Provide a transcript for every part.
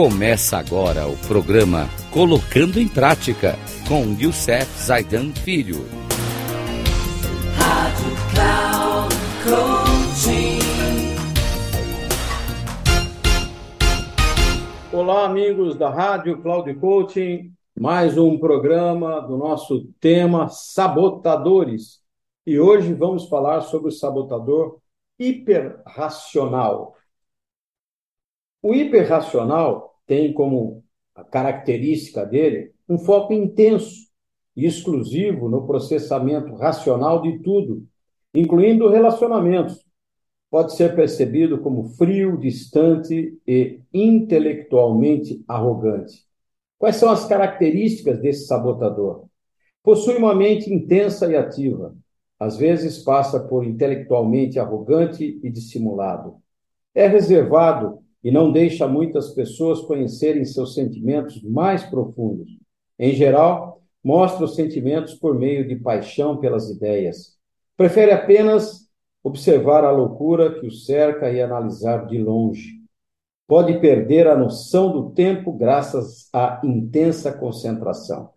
Começa agora o programa Colocando em Prática com Youssef Zaidan Filho. Rádio Cloud Coaching. Olá, amigos da Rádio Cloud Coaching. Mais um programa do nosso tema Sabotadores. E hoje vamos falar sobre o sabotador hiperracional. O hiperracional tem como característica dele um foco intenso e exclusivo no processamento racional de tudo, incluindo relacionamentos. Pode ser percebido como frio, distante e intelectualmente arrogante. Quais são as características desse sabotador? Possui uma mente intensa e ativa. Às vezes passa por intelectualmente arrogante e dissimulado. É reservado e não deixa muitas pessoas conhecerem seus sentimentos mais profundos. Em geral, mostra os sentimentos por meio de paixão pelas ideias. Prefere apenas observar a loucura que o cerca e analisar de longe. Pode perder a noção do tempo graças à intensa concentração.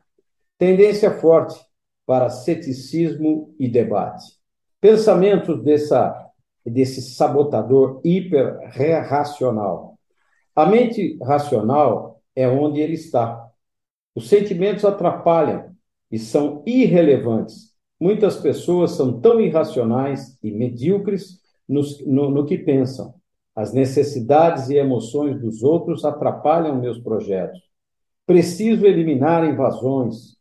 Tendência forte para ceticismo e debate. Pensamentos dessa desse sabotador hiper-racional. A mente racional é onde ele está. Os sentimentos atrapalham e são irrelevantes. Muitas pessoas são tão irracionais e medíocres no, no, no que pensam. As necessidades e emoções dos outros atrapalham meus projetos. Preciso eliminar invasões.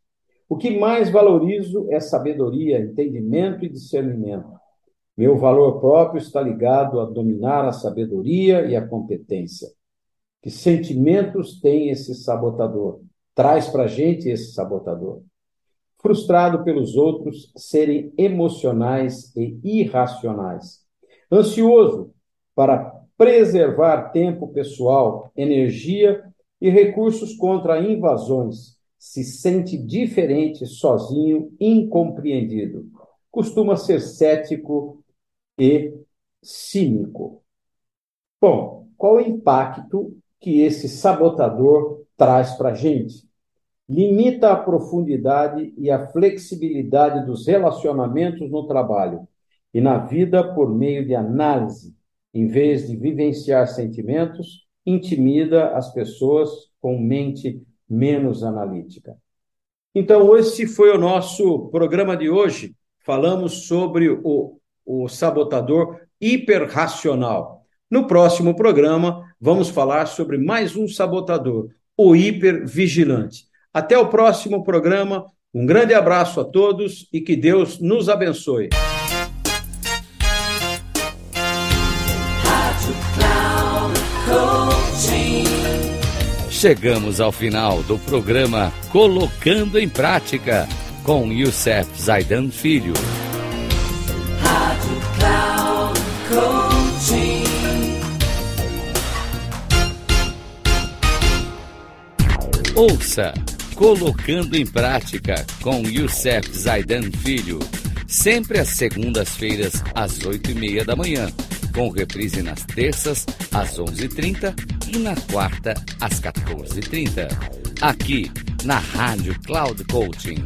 O que mais valorizo é sabedoria, entendimento e discernimento. Meu valor próprio está ligado a dominar a sabedoria e a competência. Que sentimentos tem esse sabotador? Traz para gente esse sabotador. Frustrado pelos outros serem emocionais e irracionais. Ansioso para preservar tempo pessoal, energia e recursos contra invasões. Se sente diferente, sozinho, incompreendido. Costuma ser cético e cínico. Bom, qual o impacto que esse sabotador traz para a gente? Limita a profundidade e a flexibilidade dos relacionamentos no trabalho e na vida por meio de análise, em vez de vivenciar sentimentos, intimida as pessoas com mente menos analítica. Então, esse foi o nosso programa de hoje. Falamos sobre o o sabotador hiperracional. No próximo programa, vamos falar sobre mais um sabotador, o hipervigilante. Até o próximo programa. Um grande abraço a todos e que Deus nos abençoe. Chegamos ao final do programa Colocando em Prática com Youssef Zaidan Filho. Ouça Colocando em Prática com Youssef Zaidan Filho, sempre às segundas-feiras às oito e meia da manhã, com reprise nas terças às onze e trinta e na quarta às quatorze e trinta, aqui na Rádio Cloud Coaching.